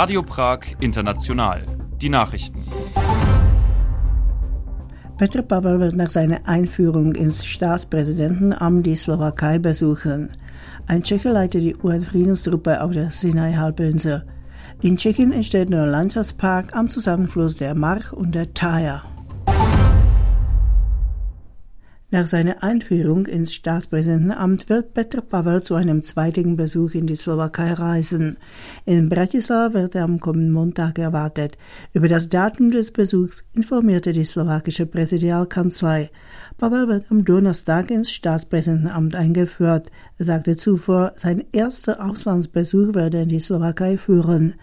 Radio Prag International. Die Nachrichten. Petr Pavel wird nach seiner Einführung ins Staatspräsidentenamt die Slowakei besuchen. Ein Tscheche leitet die UN-Friedenstruppe auf der Sinai-Halbinsel. In Tschechien entsteht der Landschaftspark am Zusammenfluss der March und der Thaya. Nach seiner Einführung ins Staatspräsidentenamt wird Petr Pavel zu einem zweitigen Besuch in die Slowakei reisen. In Bratislava wird er am kommenden Montag erwartet. Über das Datum des Besuchs informierte die slowakische Präsidialkanzlei. Pavel wird am Donnerstag ins Staatspräsidentenamt eingeführt. Sagte zuvor, sein erster Auslandsbesuch werde in die Slowakei führen.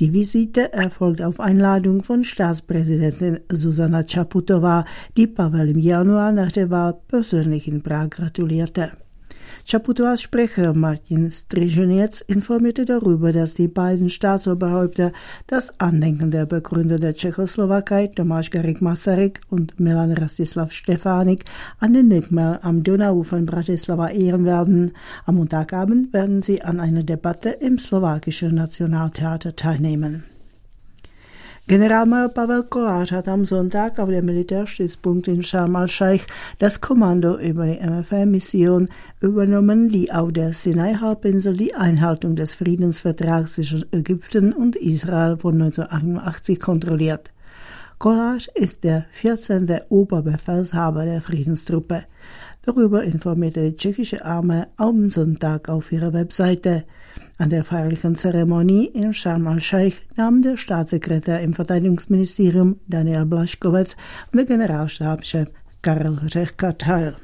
Die Visite erfolgt auf Einladung von Staatspräsidentin Susanna Čaputová, die Pavel im Januar nach der Wahl persönlich in Prag gratulierte. Chaputovas Sprecher Martin Striženec informierte darüber, dass die beiden Staatsoberhäupter das Andenken der Begründer der Tschechoslowakei, Tomáš Garik Masaryk und Milan Rastislav Stefanik, an den Denkmal am Donauufer in Bratislava ehren werden. Am Montagabend werden sie an einer Debatte im slowakischen Nationaltheater teilnehmen. Generalmajor Pavel Kolář hat am Sonntag auf dem Militärstützpunkt in Sharm el-Sheikh das Kommando über die MFR-Mission übernommen, die auf der Sinai-Halbinsel die Einhaltung des Friedensvertrags zwischen Ägypten und Israel von 1988 kontrolliert. Kolář ist der 14. Oberbefehlshaber der Friedenstruppe. Darüber informierte die tschechische Armee am Sonntag auf ihrer Webseite. An der feierlichen Zeremonie in Sharm el-Sheikh nahmen der Staatssekretär im Verteidigungsministerium Daniel Blaschkowitz und der Generalstabschef Karel Řehka teil.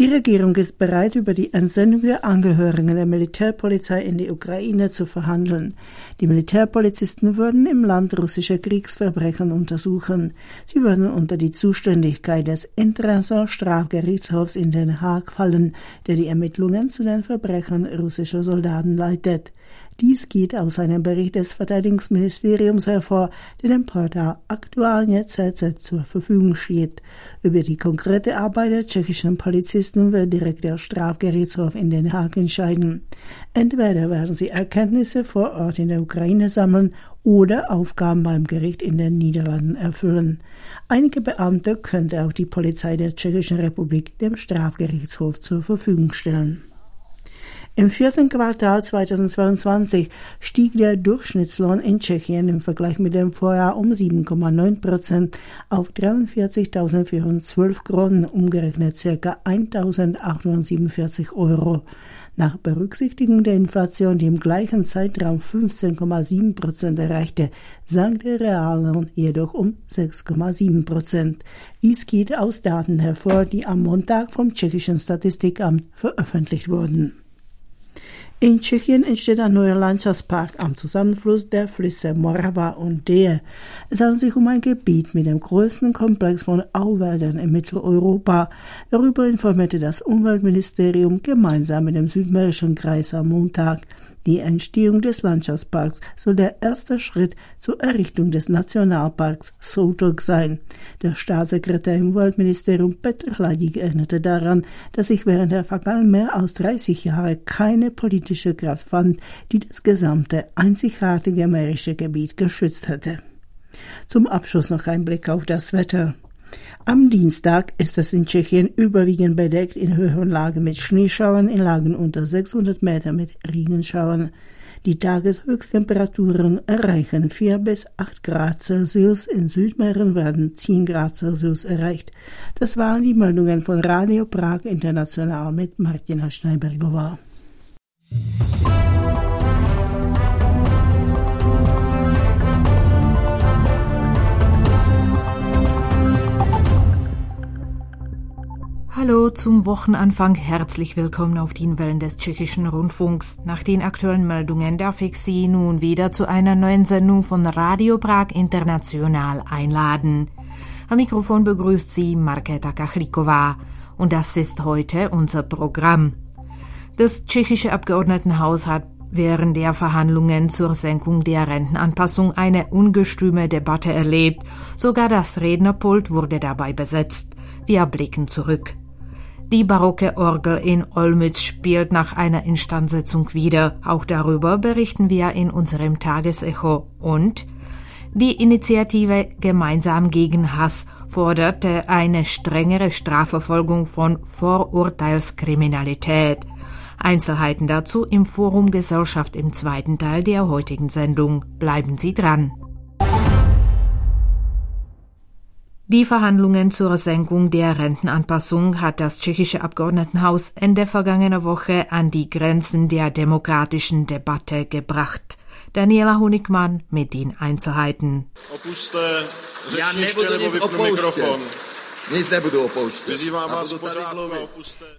Die Regierung ist bereit, über die Entsendung der Angehörigen der Militärpolizei in die Ukraine zu verhandeln. Die Militärpolizisten würden im Land russische Kriegsverbrechen untersuchen. Sie würden unter die Zuständigkeit des Internationalen Strafgerichtshofs in Den Haag fallen, der die Ermittlungen zu den Verbrechen russischer Soldaten leitet. Dies geht aus einem Bericht des Verteidigungsministeriums hervor, der dem Portal Aktualnie CZ zur Verfügung steht. Über die konkrete Arbeit der tschechischen Polizisten wird direkt der Strafgerichtshof in Den Haag entscheiden. Entweder werden sie Erkenntnisse vor Ort in der Ukraine sammeln oder Aufgaben beim Gericht in den Niederlanden erfüllen. Einige Beamte könnte auch die Polizei der Tschechischen Republik dem Strafgerichtshof zur Verfügung stellen. Im vierten Quartal 2022 stieg der Durchschnittslohn in Tschechien im Vergleich mit dem Vorjahr um 7,9 Prozent auf 43.412 Kronen, umgerechnet ca. 1.847 Euro. Nach Berücksichtigung der Inflation, die im gleichen Zeitraum 15,7 Prozent erreichte, sank der Reallohn jedoch um 6,7 Prozent. Dies geht aus Daten hervor, die am Montag vom tschechischen Statistikamt veröffentlicht wurden. In Tschechien entsteht ein neuer Landschaftspark am Zusammenfluss der Flüsse Morava und Dehe. Es handelt sich um ein Gebiet mit dem größten Komplex von Auwäldern in Mitteleuropa. Darüber informierte das Umweltministerium gemeinsam mit dem Südmährischen Kreis am Montag. Die Entstehung des Landschaftsparks soll der erste Schritt zur Errichtung des Nationalparks Sotok sein. Der Staatssekretär im Umweltministerium Petr Hladík erinnerte daran, dass sich während der vergangenen mehr als 30 Jahre keine politische Kraft fand, die das gesamte einzigartige mährische Gebiet geschützt hätte. Zum Abschluss noch ein Blick auf das Wetter. Am Dienstag ist es in Tschechien überwiegend bedeckt, in höheren Lagen mit Schneeschauern, in Lagen unter 600 Meter mit Regenschauern. Die Tageshöchsttemperaturen erreichen 4 bis 8 Grad Celsius, in Südmähren werden 10 Grad Celsius erreicht. Das waren die Meldungen von Radio Prag International mit Martina Schneibergova. Hallo zum Wochenanfang. Herzlich willkommen auf den Wellen des tschechischen Rundfunks. Nach den aktuellen Meldungen darf ich Sie nun wieder zu einer neuen Sendung von Radio Prag International einladen. Am Mikrofon begrüßt Sie Marketa Kachlikova. Und das ist heute unser Programm. Das tschechische Abgeordnetenhaus hat während der Verhandlungen zur Senkung der Rentenanpassung eine ungestüme Debatte erlebt. Sogar das Rednerpult wurde dabei besetzt. Wir blicken zurück. Die barocke Orgel in Olmütz spielt nach einer Instandsetzung wieder. Auch darüber berichten wir in unserem Tagesecho. Und die Initiative Gemeinsam gegen Hass forderte eine strengere Strafverfolgung von Vorurteilskriminalität. Einzelheiten dazu im Forum Gesellschaft im zweiten Teil der heutigen Sendung. Bleiben Sie dran. Die Verhandlungen zur Senkung der Rentenanpassung hat das tschechische Abgeordnetenhaus Ende vergangener Woche an die Grenzen der demokratischen Debatte gebracht. Daniela Honigmann mit den Einzelheiten. Opuste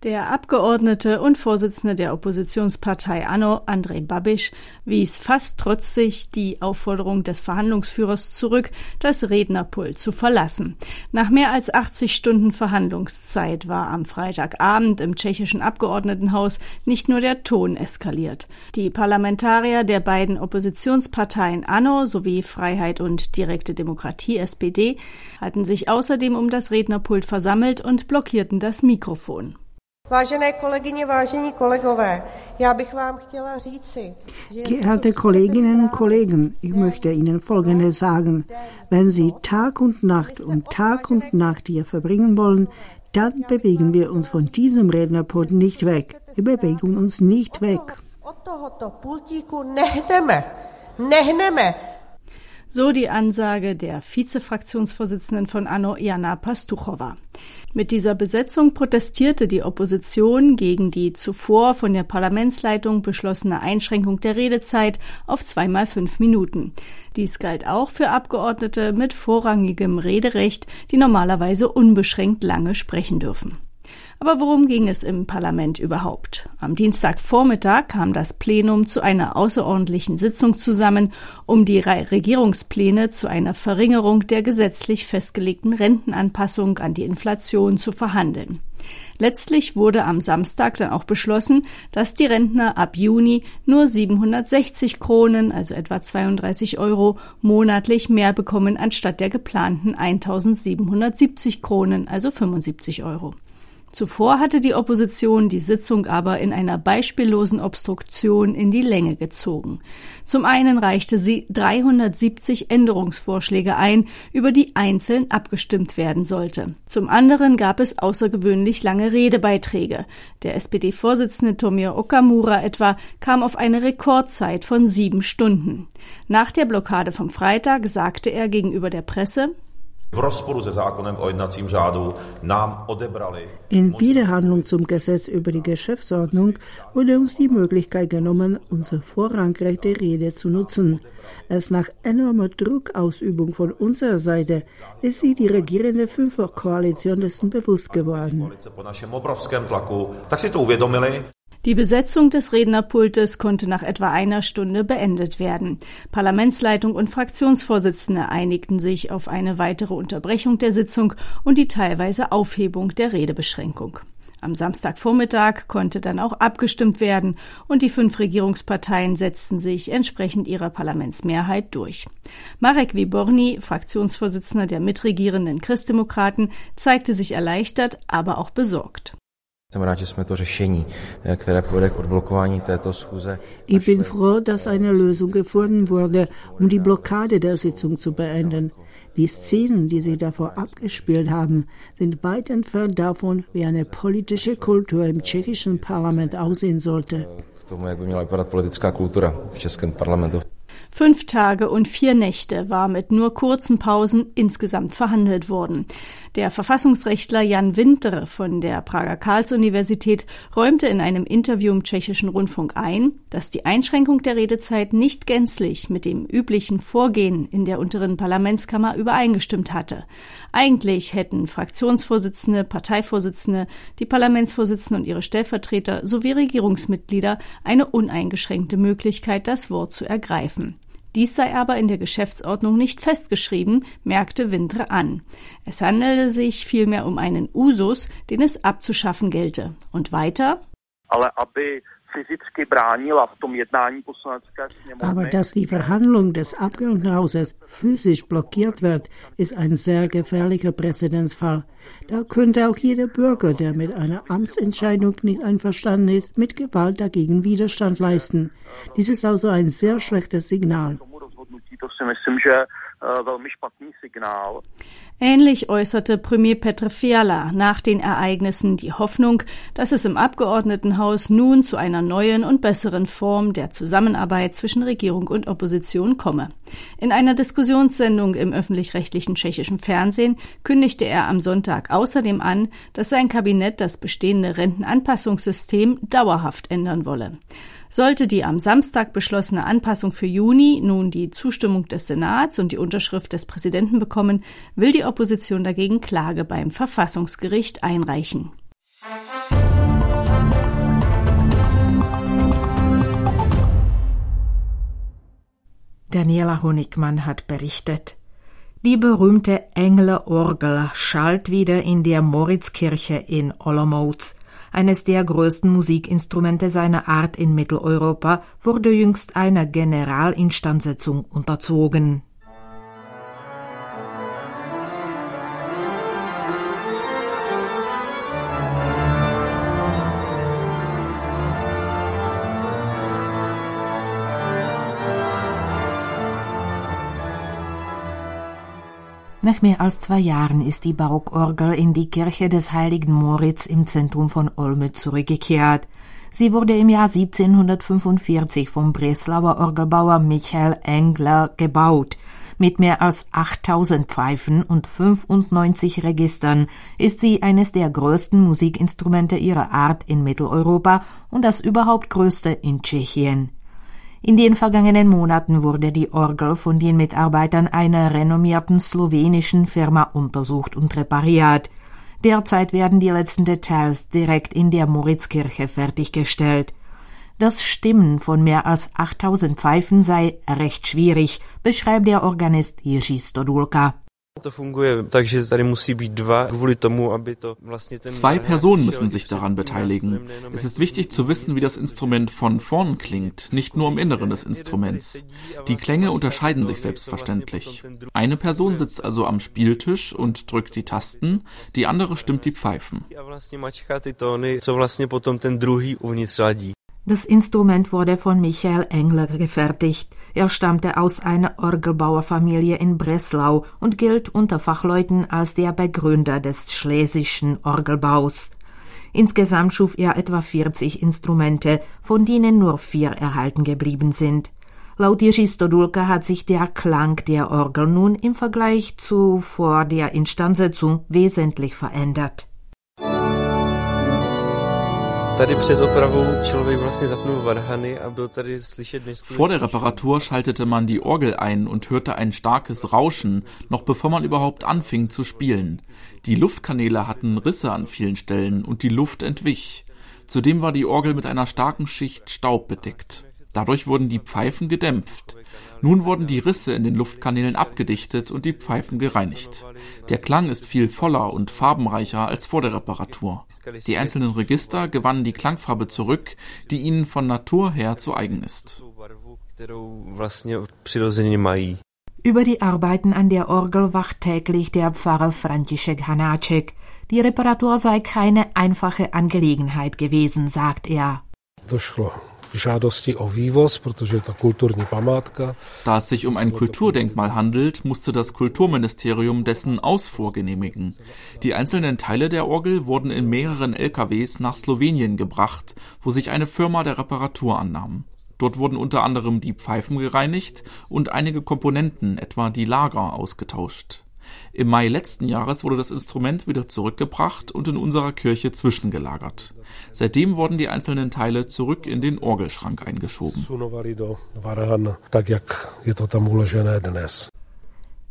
Der Abgeordnete und Vorsitzende der Oppositionspartei Anno, Andrej Babiš, wies fast trotzig die Aufforderung des Verhandlungsführers zurück, das Rednerpult zu verlassen. Nach mehr als 80 Stunden Verhandlungszeit war am Freitagabend im tschechischen Abgeordnetenhaus nicht nur der Ton eskaliert. Die Parlamentarier der beiden Oppositionsparteien Anno sowie Freiheit und direkte Demokratie SPD hatten sich außerdem um das Rednerpult Rednerpult versammelt und blockierten das Mikrofon. Geehrte Kolleginnen und Kollegen, ich möchte Ihnen Folgendes sagen. Wenn Sie Tag und Nacht und Tag und Nacht hier verbringen wollen, dann bewegen wir uns von diesem Rednerpult nicht weg. Wir bewegen uns nicht weg. So die Ansage der Vizefraktionsvorsitzenden von Anno, Jana Pastuchowa. Mit dieser Besetzung protestierte die Opposition gegen die zuvor von der Parlamentsleitung beschlossene Einschränkung der Redezeit auf zweimal fünf Minuten. Dies galt auch für Abgeordnete mit vorrangigem Rederecht, die normalerweise unbeschränkt lange sprechen dürfen. Aber worum ging es im Parlament überhaupt? Am Dienstagvormittag kam das Plenum zu einer außerordentlichen Sitzung zusammen, um die Regierungspläne zu einer Verringerung der gesetzlich festgelegten Rentenanpassung an die Inflation zu verhandeln. Letztlich wurde am Samstag dann auch beschlossen, dass die Rentner ab Juni nur 760 Kronen, also etwa 32 Euro, monatlich mehr bekommen anstatt der geplanten 1770 Kronen, also 75 Euro. Zuvor hatte die Opposition die Sitzung aber in einer beispiellosen Obstruktion in die Länge gezogen. Zum einen reichte sie 370 Änderungsvorschläge ein, über die einzeln abgestimmt werden sollte. Zum anderen gab es außergewöhnlich lange Redebeiträge. Der SPD-Vorsitzende Tomio Okamura etwa kam auf eine Rekordzeit von sieben Stunden. Nach der Blockade vom Freitag sagte er gegenüber der Presse, in Widerhandlung zum Gesetz über die Geschäftsordnung wurde uns die Möglichkeit genommen, unsere vorrangrechte Rede zu nutzen. Erst nach enormer Druckausübung von unserer Seite ist sie die regierende Fünferkoalition dessen bewusst geworden. Die Besetzung des Rednerpultes konnte nach etwa einer Stunde beendet werden. Parlamentsleitung und Fraktionsvorsitzende einigten sich auf eine weitere Unterbrechung der Sitzung und die teilweise Aufhebung der Redebeschränkung. Am Samstagvormittag konnte dann auch abgestimmt werden und die fünf Regierungsparteien setzten sich entsprechend ihrer Parlamentsmehrheit durch. Marek Wiborny, Fraktionsvorsitzender der mitregierenden Christdemokraten, zeigte sich erleichtert, aber auch besorgt. Ich bin froh, dass eine Lösung gefunden wurde, um die Blockade der Sitzung zu beenden. Die Szenen, die sich davor abgespielt haben, sind weit entfernt davon, wie eine politische Kultur im tschechischen Parlament aussehen sollte. Fünf Tage und vier Nächte war mit nur kurzen Pausen insgesamt verhandelt worden. Der Verfassungsrechtler Jan Winter von der Prager Karls-Universität räumte in einem Interview im tschechischen Rundfunk ein, dass die Einschränkung der Redezeit nicht gänzlich mit dem üblichen Vorgehen in der unteren Parlamentskammer übereingestimmt hatte. Eigentlich hätten Fraktionsvorsitzende, Parteivorsitzende, die Parlamentsvorsitzenden und ihre Stellvertreter sowie Regierungsmitglieder eine uneingeschränkte Möglichkeit, das Wort zu ergreifen. Dies sei aber in der Geschäftsordnung nicht festgeschrieben, merkte Wintre an. Es handele sich vielmehr um einen Usus, den es abzuschaffen gelte. Und weiter? Aber dass die Verhandlung des Abgeordnetenhauses physisch blockiert wird, ist ein sehr gefährlicher Präzedenzfall. Da könnte auch jeder Bürger, der mit einer Amtsentscheidung nicht einverstanden ist, mit Gewalt dagegen Widerstand leisten. Dies ist also ein sehr schlechtes Signal. Ähnlich äußerte Premier Petr Fiala nach den Ereignissen die Hoffnung, dass es im Abgeordnetenhaus nun zu einer neuen und besseren Form der Zusammenarbeit zwischen Regierung und Opposition komme. In einer Diskussionssendung im öffentlich-rechtlichen tschechischen Fernsehen kündigte er am Sonntag außerdem an, dass sein Kabinett das bestehende Rentenanpassungssystem dauerhaft ändern wolle. Sollte die am Samstag beschlossene Anpassung für Juni nun die Zustimmung des Senats und die Unterschrift des Präsidenten bekommen, will die Opposition dagegen Klage beim Verfassungsgericht einreichen. Daniela Honigmann hat berichtet. Die berühmte Englerorgel schallt wieder in der Moritzkirche in Olomouc. Eines der größten Musikinstrumente seiner Art in Mitteleuropa wurde jüngst einer Generalinstandsetzung unterzogen. Nach mehr als zwei Jahren ist die Barockorgel in die Kirche des heiligen Moritz im Zentrum von Olmütz zurückgekehrt. Sie wurde im Jahr 1745 vom Breslauer Orgelbauer Michael Engler gebaut. Mit mehr als 8000 Pfeifen und 95 Registern ist sie eines der größten Musikinstrumente ihrer Art in Mitteleuropa und das überhaupt größte in Tschechien. In den vergangenen Monaten wurde die Orgel von den Mitarbeitern einer renommierten slowenischen Firma untersucht und repariert. Derzeit werden die letzten Details direkt in der Moritzkirche fertiggestellt. Das Stimmen von mehr als 8000 Pfeifen sei recht schwierig, beschreibt der Organist Jiří Stodulka. Zwei Personen müssen sich daran beteiligen. Es ist wichtig zu wissen, wie das Instrument von vorn klingt, nicht nur im Inneren des Instruments. Die Klänge unterscheiden sich selbstverständlich. Eine Person sitzt also am Spieltisch und drückt die Tasten, die andere stimmt die Pfeifen. Das Instrument wurde von Michael Engler gefertigt. Er stammte aus einer Orgelbauerfamilie in Breslau und gilt unter Fachleuten als der Begründer des schlesischen Orgelbaus. Insgesamt schuf er etwa 40 Instrumente, von denen nur vier erhalten geblieben sind. Laut Jiří Stodulka hat sich der Klang der Orgel nun im Vergleich zu vor der Instandsetzung wesentlich verändert. Vor der Reparatur schaltete man die Orgel ein und hörte ein starkes Rauschen, noch bevor man überhaupt anfing zu spielen. Die Luftkanäle hatten Risse an vielen Stellen und die Luft entwich. Zudem war die Orgel mit einer starken Schicht Staub bedeckt. Dadurch wurden die Pfeifen gedämpft. Nun wurden die Risse in den Luftkanälen abgedichtet und die Pfeifen gereinigt. Der Klang ist viel voller und farbenreicher als vor der Reparatur. Die einzelnen Register gewannen die Klangfarbe zurück, die ihnen von Natur her zu eigen ist. Über die Arbeiten an der Orgel wacht täglich der Pfarrer František Hanáček. Die Reparatur sei keine einfache Angelegenheit gewesen, sagt er. Da es sich um ein Kulturdenkmal handelt, musste das Kulturministerium dessen Ausfuhr genehmigen. Die einzelnen Teile der Orgel wurden in mehreren LKWs nach Slowenien gebracht, wo sich eine Firma der Reparatur annahm. Dort wurden unter anderem die Pfeifen gereinigt und einige Komponenten, etwa die Lager, ausgetauscht. Im Mai letzten Jahres wurde das Instrument wieder zurückgebracht und in unserer Kirche zwischengelagert. Seitdem wurden die einzelnen Teile zurück in den Orgelschrank eingeschoben.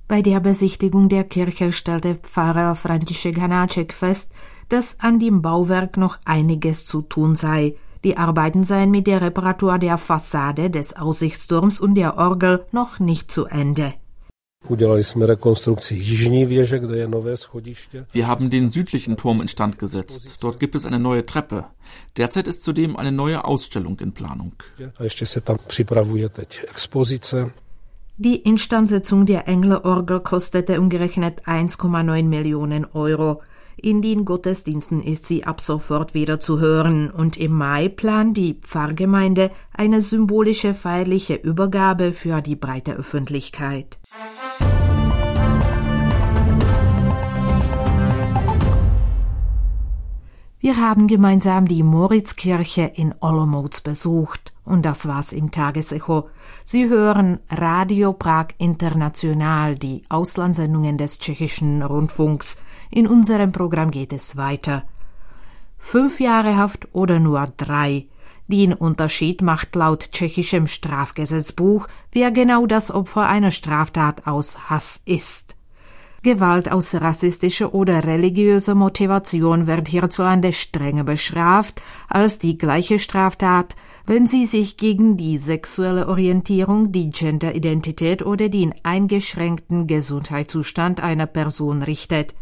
Bei der Besichtigung der Kirche stellte Pfarrer František Hanáček fest, dass an dem Bauwerk noch einiges zu tun sei. Die Arbeiten seien mit der Reparatur der Fassade des Aussichtsturms und der Orgel noch nicht zu Ende. Wir haben den südlichen Turm instand gesetzt. Dort gibt es eine neue Treppe. Derzeit ist zudem eine neue Ausstellung in Planung. Die Instandsetzung der Englerorgel kostete umgerechnet 1,9 Millionen Euro. In den Gottesdiensten ist sie ab sofort wieder zu hören und im Mai plant die Pfarrgemeinde eine symbolische feierliche Übergabe für die breite Öffentlichkeit. Wir haben gemeinsam die Moritzkirche in Olomouc besucht und das war's im Tagesecho. Sie hören Radio Prag International, die Auslandssendungen des tschechischen Rundfunks. In unserem Programm geht es weiter. Fünf Jahre Haft oder nur drei. Den Unterschied macht laut tschechischem Strafgesetzbuch, wer genau das Opfer einer Straftat aus Hass ist. Gewalt aus rassistischer oder religiöser Motivation wird hierzulande strenger bestraft als die gleiche Straftat, wenn sie sich gegen die sexuelle Orientierung, die Genderidentität oder den eingeschränkten Gesundheitszustand einer Person richtet.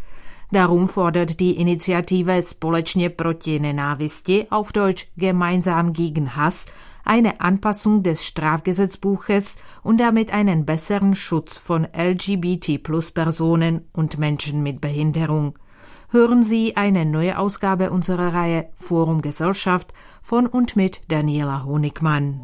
Darum fordert die Initiative Společně proti nenávisti, auf Deutsch gemeinsam gegen Hass, eine Anpassung des Strafgesetzbuches und damit einen besseren Schutz von LGBT-Plus-Personen und Menschen mit Behinderung. Hören Sie eine neue Ausgabe unserer Reihe Forum Gesellschaft von und mit Daniela Honigmann.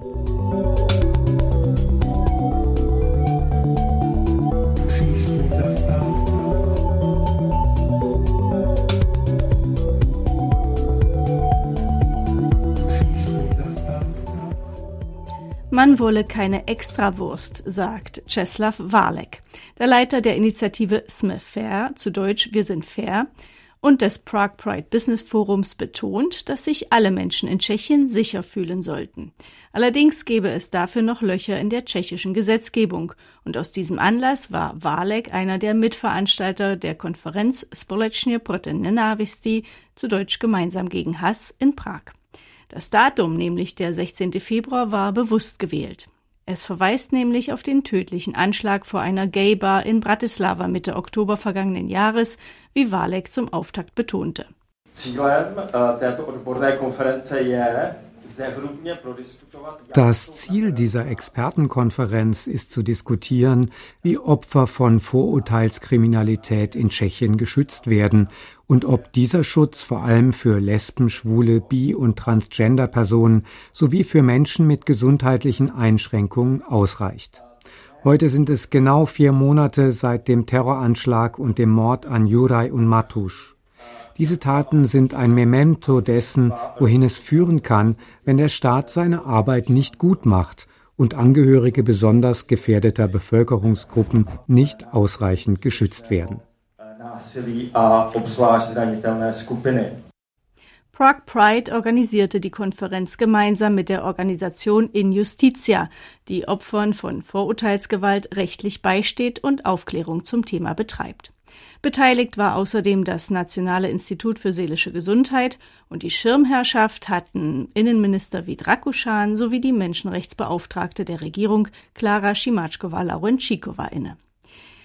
Man wolle keine Extrawurst, sagt Czeslaw Walek, der Leiter der Initiative Smith Fair, zu Deutsch Wir sind fair, und des Prague Pride Business Forums betont, dass sich alle Menschen in Tschechien sicher fühlen sollten. Allerdings gäbe es dafür noch Löcher in der tschechischen Gesetzgebung, und aus diesem Anlass war Walek einer der Mitveranstalter der Konferenz Společně proti nenávisti, zu Deutsch gemeinsam gegen Hass, in Prag. Das Datum, nämlich der 16. Februar, war bewusst gewählt. Es verweist nämlich auf den tödlichen Anschlag vor einer Gay-Bar in Bratislava Mitte Oktober vergangenen Jahres, wie Walek zum Auftakt betonte. Zielem äh, této odborné konference je das Ziel dieser Expertenkonferenz ist zu diskutieren, wie Opfer von Vorurteilskriminalität in Tschechien geschützt werden und ob dieser Schutz vor allem für Lesben, Schwule, Bi- und Transgender-Personen sowie für Menschen mit gesundheitlichen Einschränkungen ausreicht. Heute sind es genau vier Monate seit dem Terroranschlag und dem Mord an Juraj und Matusch. Diese Taten sind ein Memento dessen, wohin es führen kann, wenn der Staat seine Arbeit nicht gut macht und Angehörige besonders gefährdeter Bevölkerungsgruppen nicht ausreichend geschützt werden. Prague Pride organisierte die Konferenz gemeinsam mit der Organisation In Justitia, die Opfern von Vorurteilsgewalt rechtlich beisteht und Aufklärung zum Thema betreibt. Beteiligt war außerdem das Nationale Institut für seelische Gesundheit und die Schirmherrschaft hatten Innenminister Vid Rakuschan sowie die Menschenrechtsbeauftragte der Regierung Klara Schimatschkova-Laurenschikova inne.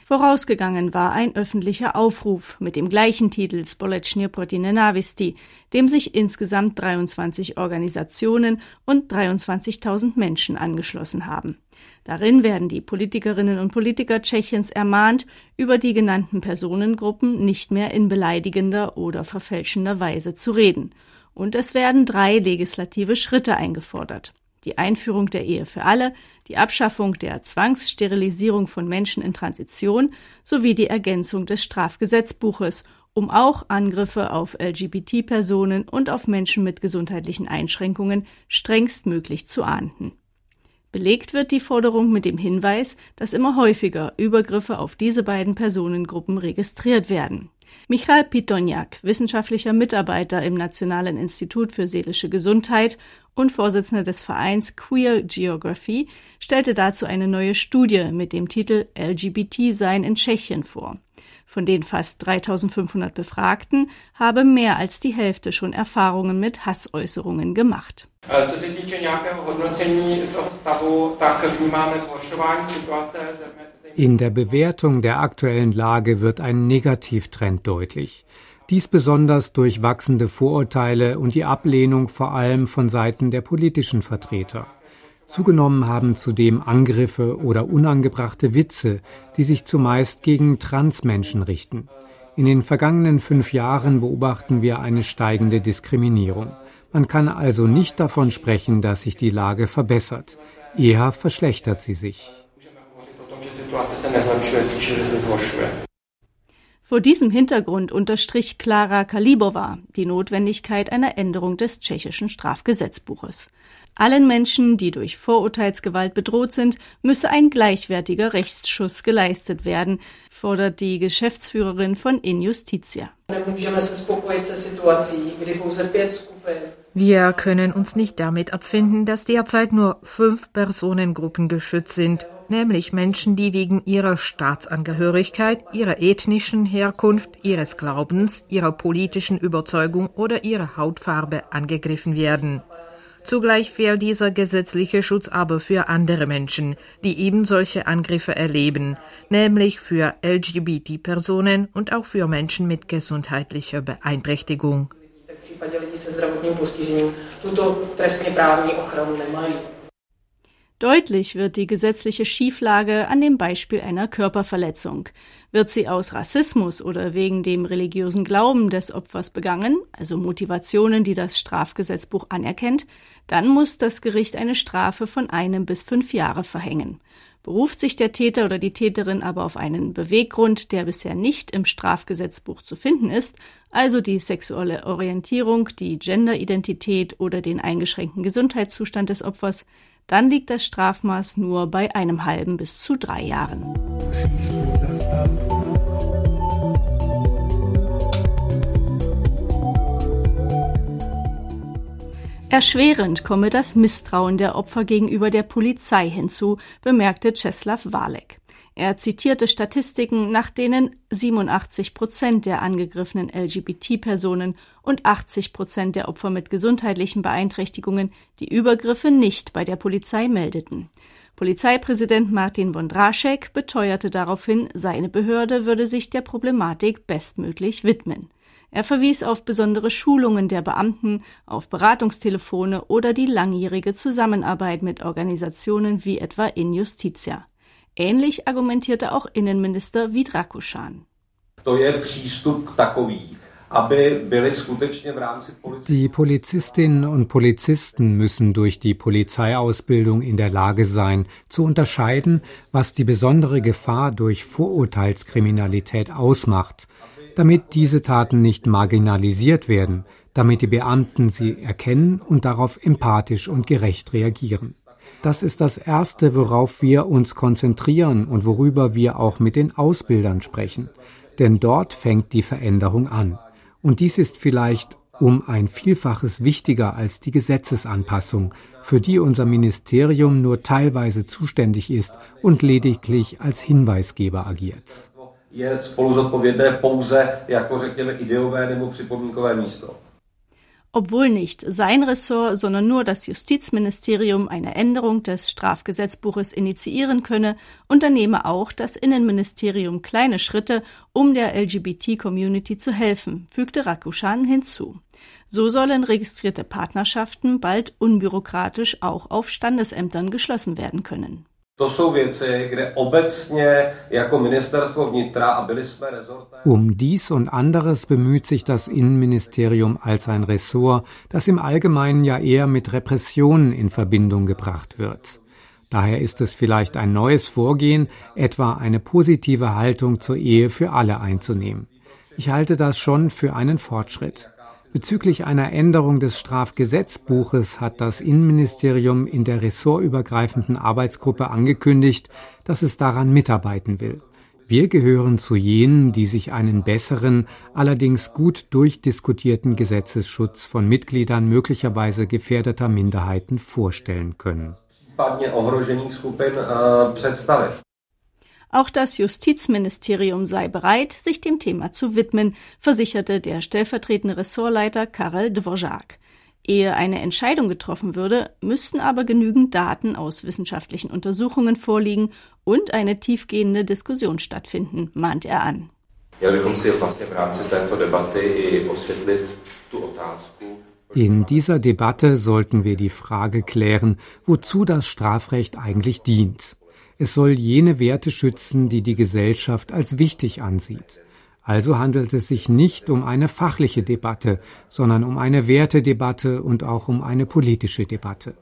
Vorausgegangen war ein öffentlicher Aufruf mit dem gleichen Titel Společně proti nenávisti, dem sich insgesamt 23 Organisationen und 23.000 Menschen angeschlossen haben. Darin werden die Politikerinnen und Politiker Tschechiens ermahnt, über die genannten Personengruppen nicht mehr in beleidigender oder verfälschender Weise zu reden. Und es werden drei legislative Schritte eingefordert die Einführung der Ehe für alle, die Abschaffung der Zwangssterilisierung von Menschen in Transition sowie die Ergänzung des Strafgesetzbuches, um auch Angriffe auf LGBT-Personen und auf Menschen mit gesundheitlichen Einschränkungen strengstmöglich zu ahnden. Belegt wird die Forderung mit dem Hinweis, dass immer häufiger Übergriffe auf diese beiden Personengruppen registriert werden. Michael Pitoniak, wissenschaftlicher Mitarbeiter im Nationalen Institut für seelische Gesundheit und Vorsitzender des Vereins Queer Geography, stellte dazu eine neue Studie mit dem Titel LGBT-Sein in Tschechien vor. Von den fast 3500 Befragten habe mehr als die Hälfte schon Erfahrungen mit Hassäußerungen gemacht. In der Bewertung der aktuellen Lage wird ein Negativtrend deutlich. Dies besonders durch wachsende Vorurteile und die Ablehnung vor allem von Seiten der politischen Vertreter. Zugenommen haben zudem Angriffe oder unangebrachte Witze, die sich zumeist gegen Transmenschen richten. In den vergangenen fünf Jahren beobachten wir eine steigende Diskriminierung. Man kann also nicht davon sprechen, dass sich die Lage verbessert. Eher verschlechtert sie sich. Vor diesem Hintergrund unterstrich Klara Kalibova die Notwendigkeit einer Änderung des tschechischen Strafgesetzbuches. Allen Menschen, die durch Vorurteilsgewalt bedroht sind, müsse ein gleichwertiger Rechtsschuss geleistet werden, fordert die Geschäftsführerin von Injustitia. Wir können uns nicht damit abfinden, dass derzeit nur fünf Personengruppen geschützt sind nämlich Menschen, die wegen ihrer Staatsangehörigkeit, ihrer ethnischen Herkunft, ihres Glaubens, ihrer politischen Überzeugung oder ihrer Hautfarbe angegriffen werden. Zugleich fehlt dieser gesetzliche Schutz aber für andere Menschen, die eben solche Angriffe erleben, nämlich für LGBT-Personen und auch für Menschen mit gesundheitlicher Beeinträchtigung. V případě lidí se. Deutlich wird die gesetzliche Schieflage an dem Beispiel einer Körperverletzung. Wird sie aus Rassismus oder wegen dem religiösen Glauben des Opfers begangen, also Motivationen, die das Strafgesetzbuch anerkennt, dann muss das Gericht eine Strafe von einem bis fünf Jahre verhängen. Beruft sich der Täter oder die Täterin aber auf einen Beweggrund, der bisher nicht im Strafgesetzbuch zu finden ist, also die sexuelle Orientierung, die Genderidentität oder den eingeschränkten Gesundheitszustand des Opfers, dann liegt das Strafmaß nur bei einem halben bis zu drei Jahren. Erschwerend komme das Misstrauen der Opfer gegenüber der Polizei hinzu, bemerkte Czeslaw Walek. Er zitierte Statistiken, nach denen 87 Prozent der angegriffenen LGBT-Personen und 80 Prozent der Opfer mit gesundheitlichen Beeinträchtigungen die Übergriffe nicht bei der Polizei meldeten. Polizeipräsident Martin Wondraschek beteuerte daraufhin, seine Behörde würde sich der Problematik bestmöglich widmen. Er verwies auf besondere Schulungen der Beamten, auf Beratungstelefone oder die langjährige Zusammenarbeit mit Organisationen wie etwa Injustitia. Ähnlich argumentierte auch Innenminister Vidrakuschan. Die Polizistinnen und Polizisten müssen durch die Polizeiausbildung in der Lage sein, zu unterscheiden, was die besondere Gefahr durch Vorurteilskriminalität ausmacht, damit diese Taten nicht marginalisiert werden, damit die Beamten sie erkennen und darauf empathisch und gerecht reagieren. Das ist das Erste, worauf wir uns konzentrieren und worüber wir auch mit den Ausbildern sprechen. Denn dort fängt die Veränderung an. Und dies ist vielleicht um ein Vielfaches wichtiger als die Gesetzesanpassung, für die unser Ministerium nur teilweise zuständig ist und lediglich als Hinweisgeber agiert. Je spolu zodpovědné pouze jako řekněme ideové nebo připomínkové místo. Obwohl nicht sein Ressort, sondern nur das Justizministerium eine Änderung des Strafgesetzbuches initiieren könne, unternehme auch das Innenministerium kleine Schritte, um der LGBT-Community zu helfen, fügte Rakushan hinzu. So sollen registrierte Partnerschaften bald unbürokratisch auch auf Standesämtern geschlossen werden können. Um dies und anderes bemüht sich das Innenministerium als ein Ressort, das im Allgemeinen ja eher mit Repressionen in Verbindung gebracht wird. Daher ist es vielleicht ein neues Vorgehen, etwa eine positive Haltung zur Ehe für alle einzunehmen. Ich halte das schon für einen Fortschritt. Bezüglich einer Änderung des Strafgesetzbuches hat das Innenministerium in der ressortübergreifenden Arbeitsgruppe angekündigt, dass es daran mitarbeiten will. Wir gehören zu jenen, die sich einen besseren, allerdings gut durchdiskutierten Gesetzesschutz von Mitgliedern möglicherweise gefährdeter Minderheiten vorstellen können. Auch das Justizministerium sei bereit, sich dem Thema zu widmen, versicherte der stellvertretende Ressortleiter Karel Dvořák. Ehe eine Entscheidung getroffen würde, müssten aber genügend Daten aus wissenschaftlichen Untersuchungen vorliegen und eine tiefgehende Diskussion stattfinden, mahnt er an. In dieser Debatte sollten wir die Frage klären, wozu das Strafrecht eigentlich dient. Es soll jene Werte schützen, die die Gesellschaft als wichtig ansieht. Also handelt es sich nicht um eine fachliche Debatte, sondern um eine Wertedebatte und auch um eine politische Debatte.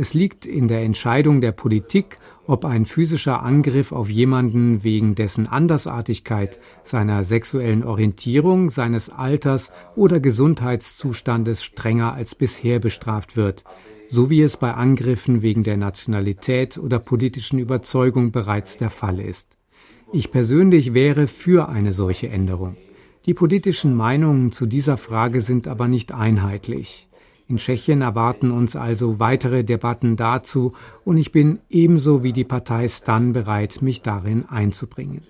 Es liegt in der Entscheidung der Politik, ob ein physischer Angriff auf jemanden wegen dessen Andersartigkeit, seiner sexuellen Orientierung, seines Alters oder Gesundheitszustandes strenger als bisher bestraft wird, so wie es bei Angriffen wegen der Nationalität oder politischen Überzeugung bereits der Fall ist. Ich persönlich wäre für eine solche Änderung. Die politischen Meinungen zu dieser Frage sind aber nicht einheitlich. In Tschechien erwarten uns also weitere Debatten dazu und ich bin ebenso wie die Partei Stan bereit, mich darin einzubringen.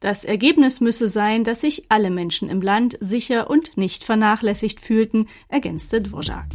Das Ergebnis müsse sein, dass sich alle Menschen im Land sicher und nicht vernachlässigt fühlten, ergänzte Dvořák.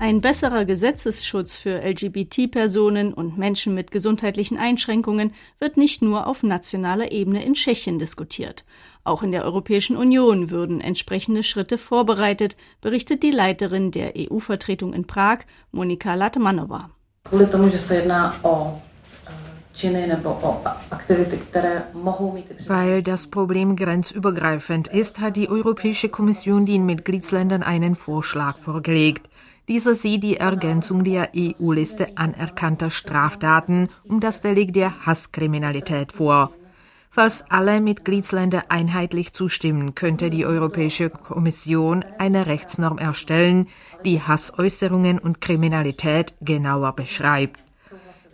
Ein besserer Gesetzesschutz für LGBT-Personen und Menschen mit gesundheitlichen Einschränkungen wird nicht nur auf nationaler Ebene in Tschechien diskutiert. Auch in der Europäischen Union würden entsprechende Schritte vorbereitet, berichtet die Leiterin der EU-Vertretung in Prag, Monika Latmanova. Weil das Problem grenzübergreifend ist, hat die Europäische Kommission den Mitgliedsländern einen Vorschlag vorgelegt. Dieser sieht die Ergänzung der EU-Liste anerkannter Straftaten um das Delikt der Hasskriminalität vor. Falls alle Mitgliedsländer einheitlich zustimmen, könnte die Europäische Kommission eine Rechtsnorm erstellen, die Hassäußerungen und Kriminalität genauer beschreibt.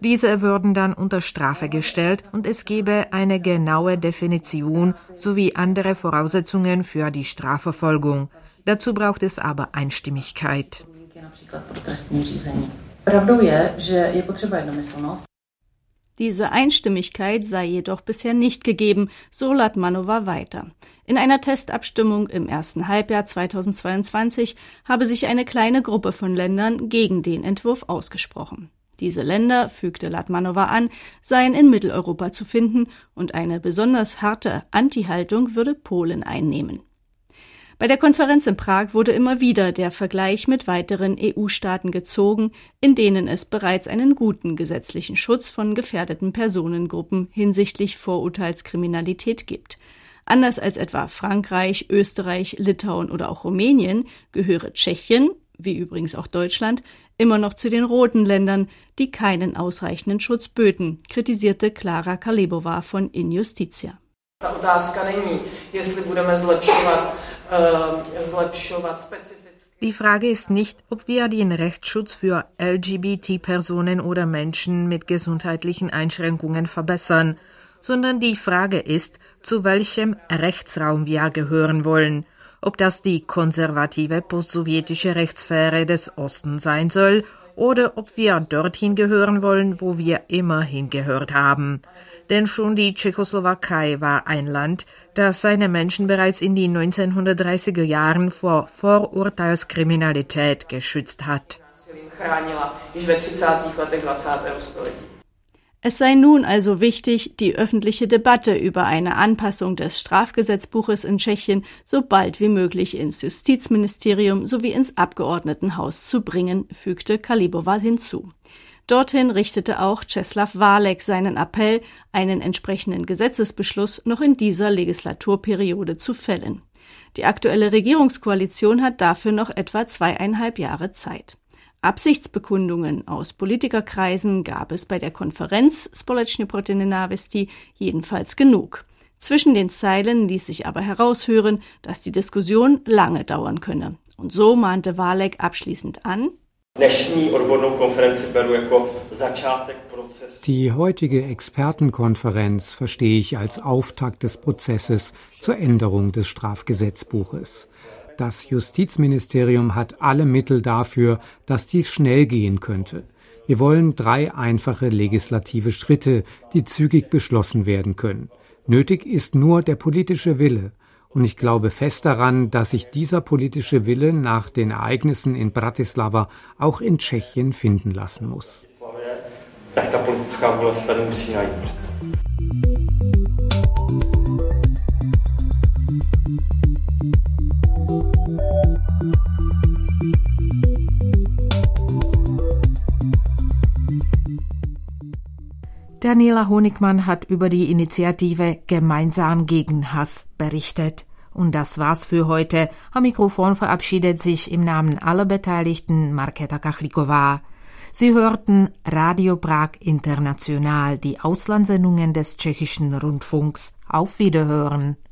Diese würden dann unter Strafe gestellt und es gäbe eine genaue Definition sowie andere Voraussetzungen für die Strafverfolgung. Dazu braucht es aber Einstimmigkeit. Diese Einstimmigkeit sei jedoch bisher nicht gegeben, so Latmanova weiter. In einer Testabstimmung im ersten Halbjahr 2022 habe sich eine kleine Gruppe von Ländern gegen den Entwurf ausgesprochen. Diese Länder, fügte Latmanova an, seien in Mitteleuropa zu finden und eine besonders harte Anti-Haltung würde Polen einnehmen. Bei der Konferenz in Prag wurde immer wieder der Vergleich mit weiteren EU-Staaten gezogen, in denen es bereits einen guten gesetzlichen Schutz von gefährdeten Personengruppen hinsichtlich Vorurteilskriminalität gibt. Anders als etwa Frankreich, Österreich, Litauen oder auch Rumänien gehöre Tschechien, wie übrigens auch Deutschland, immer noch zu den roten Ländern, die keinen ausreichenden Schutz böten, kritisierte Klara Kalebova von Injustitia. Die Frage ist nicht, ob wir den Rechtsschutz für LGBT-Personen oder Menschen mit gesundheitlichen Einschränkungen verbessern, sondern die Frage ist, zu welchem Rechtsraum wir gehören wollen ob das die konservative postsowjetische Rechtssphäre des Ostens sein soll oder ob wir dorthin gehören wollen, wo wir immer hingehört haben. Denn schon die Tschechoslowakei war ein Land, das seine Menschen bereits in den 1930er Jahren vor Vorurteilskriminalität geschützt hat. Es sei nun also wichtig, die öffentliche Debatte über eine Anpassung des Strafgesetzbuches in Tschechien so bald wie möglich ins Justizministerium sowie ins Abgeordnetenhaus zu bringen, fügte Kalibova hinzu. Dorthin richtete auch Czeslaw Walek seinen Appell, einen entsprechenden Gesetzesbeschluss noch in dieser Legislaturperiode zu fällen. Die aktuelle Regierungskoalition hat dafür noch etwa zweieinhalb Jahre Zeit. Absichtsbekundungen aus Politikerkreisen gab es bei der Konferenz Společně proti nenávistí jedenfalls genug. Zwischen den Zeilen ließ sich aber heraushören, dass die Diskussion lange dauern könne. Und so mahnte Walek abschließend an, Die heutige Expertenkonferenz verstehe ich als Auftakt des Prozesses zur Änderung des Strafgesetzbuches. Das Justizministerium hat alle Mittel dafür, dass dies schnell gehen könnte. Wir wollen drei einfache legislative Schritte, die zügig beschlossen werden können. Nötig ist nur der politische Wille. Und ich glaube fest daran, dass sich dieser politische Wille nach den Ereignissen in Bratislava auch in Tschechien finden lassen muss. Daniela Honigmann hat über die Initiative Gemeinsam gegen Hass berichtet. Und das war's für heute. Am Mikrofon verabschiedet sich im Namen aller Beteiligten Marketa Kachlikova. Sie hörten Radio Prag International, die Auslandssendungen des tschechischen Rundfunks. Auf Wiederhören.